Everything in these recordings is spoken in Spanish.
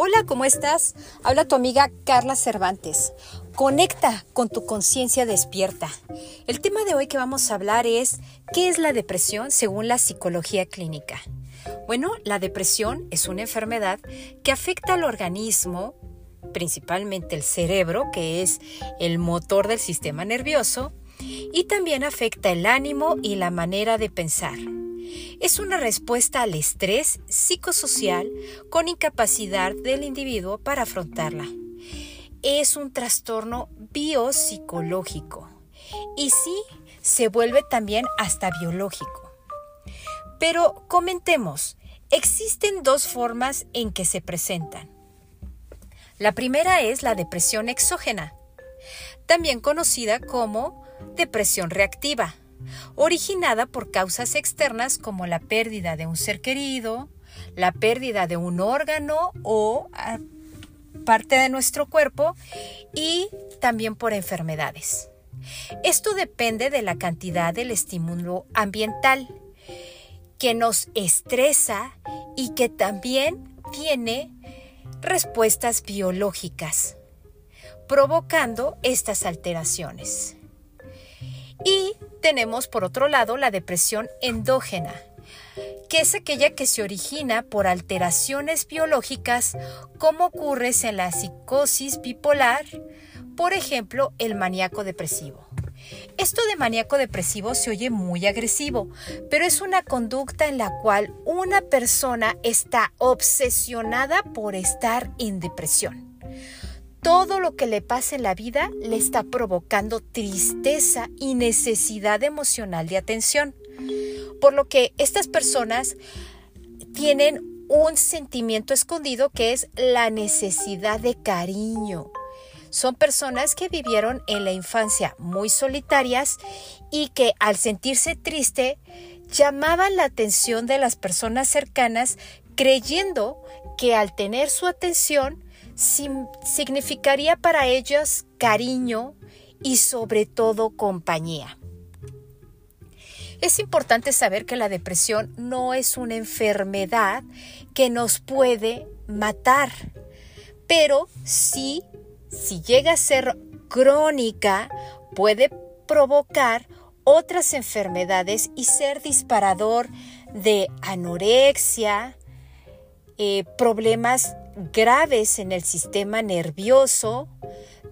Hola, ¿cómo estás? Habla tu amiga Carla Cervantes. Conecta con tu conciencia despierta. El tema de hoy que vamos a hablar es ¿qué es la depresión según la psicología clínica? Bueno, la depresión es una enfermedad que afecta al organismo, principalmente el cerebro, que es el motor del sistema nervioso, y también afecta el ánimo y la manera de pensar. Es una respuesta al estrés psicosocial con incapacidad del individuo para afrontarla. Es un trastorno biopsicológico y sí se vuelve también hasta biológico. Pero comentemos, existen dos formas en que se presentan. La primera es la depresión exógena, también conocida como depresión reactiva originada por causas externas como la pérdida de un ser querido, la pérdida de un órgano o ah, parte de nuestro cuerpo y también por enfermedades. Esto depende de la cantidad del estímulo ambiental que nos estresa y que también tiene respuestas biológicas, provocando estas alteraciones. Y tenemos por otro lado la depresión endógena, que es aquella que se origina por alteraciones biológicas como ocurre en la psicosis bipolar, por ejemplo, el maníaco depresivo. Esto de maníaco depresivo se oye muy agresivo, pero es una conducta en la cual una persona está obsesionada por estar en depresión todo lo que le pasa en la vida le está provocando tristeza y necesidad emocional de atención. Por lo que estas personas tienen un sentimiento escondido que es la necesidad de cariño. Son personas que vivieron en la infancia muy solitarias y que al sentirse triste llamaban la atención de las personas cercanas creyendo que al tener su atención significaría para ellos cariño y sobre todo compañía. Es importante saber que la depresión no es una enfermedad que nos puede matar, pero sí, si llega a ser crónica, puede provocar otras enfermedades y ser disparador de anorexia, eh, problemas graves en el sistema nervioso,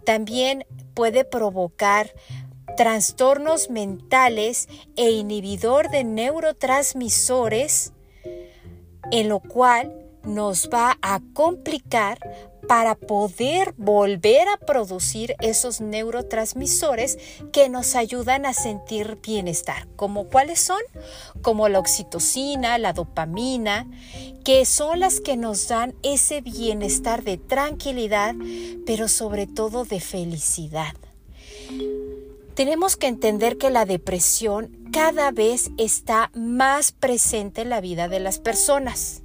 también puede provocar trastornos mentales e inhibidor de neurotransmisores, en lo cual nos va a complicar para poder volver a producir esos neurotransmisores que nos ayudan a sentir bienestar. ¿Como cuáles son? Como la oxitocina, la dopamina, que son las que nos dan ese bienestar de tranquilidad, pero sobre todo de felicidad. Tenemos que entender que la depresión cada vez está más presente en la vida de las personas.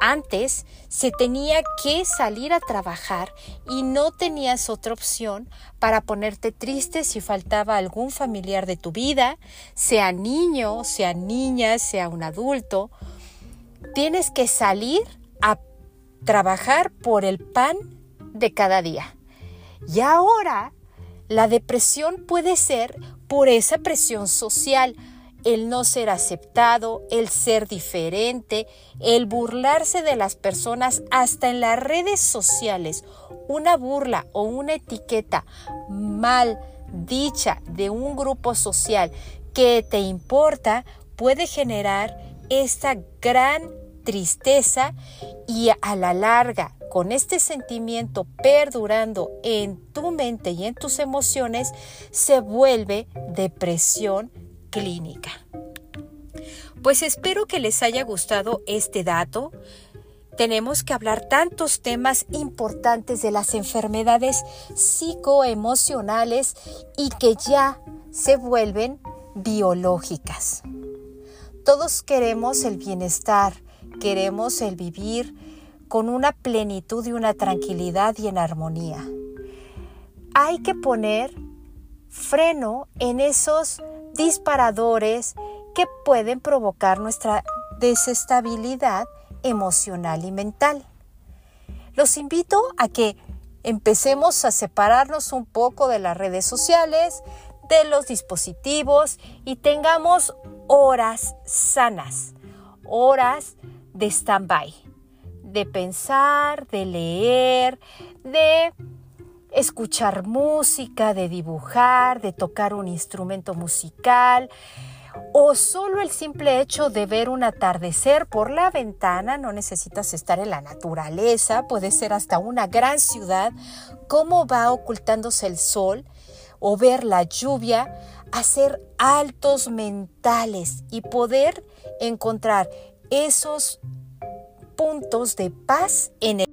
Antes se tenía que salir a trabajar y no tenías otra opción para ponerte triste si faltaba algún familiar de tu vida, sea niño, sea niña, sea un adulto. Tienes que salir a trabajar por el pan de cada día. Y ahora la depresión puede ser por esa presión social, el no ser aceptado, el ser diferente, el burlarse de las personas hasta en las redes sociales. Una burla o una etiqueta mal dicha de un grupo social que te importa puede generar esta gran tristeza y a la larga con este sentimiento perdurando en tu mente y en tus emociones se vuelve depresión clínica. Pues espero que les haya gustado este dato. Tenemos que hablar tantos temas importantes de las enfermedades psicoemocionales y que ya se vuelven biológicas. Todos queremos el bienestar, queremos el vivir con una plenitud y una tranquilidad y en armonía. Hay que poner freno en esos disparadores que pueden provocar nuestra desestabilidad emocional y mental. Los invito a que empecemos a separarnos un poco de las redes sociales, de los dispositivos y tengamos horas sanas, horas de stand-by, de pensar, de leer, de escuchar música, de dibujar, de tocar un instrumento musical, o solo el simple hecho de ver un atardecer por la ventana, no necesitas estar en la naturaleza, puede ser hasta una gran ciudad, cómo va ocultándose el sol o ver la lluvia, hacer altos mentales y poder encontrar esos puntos de paz en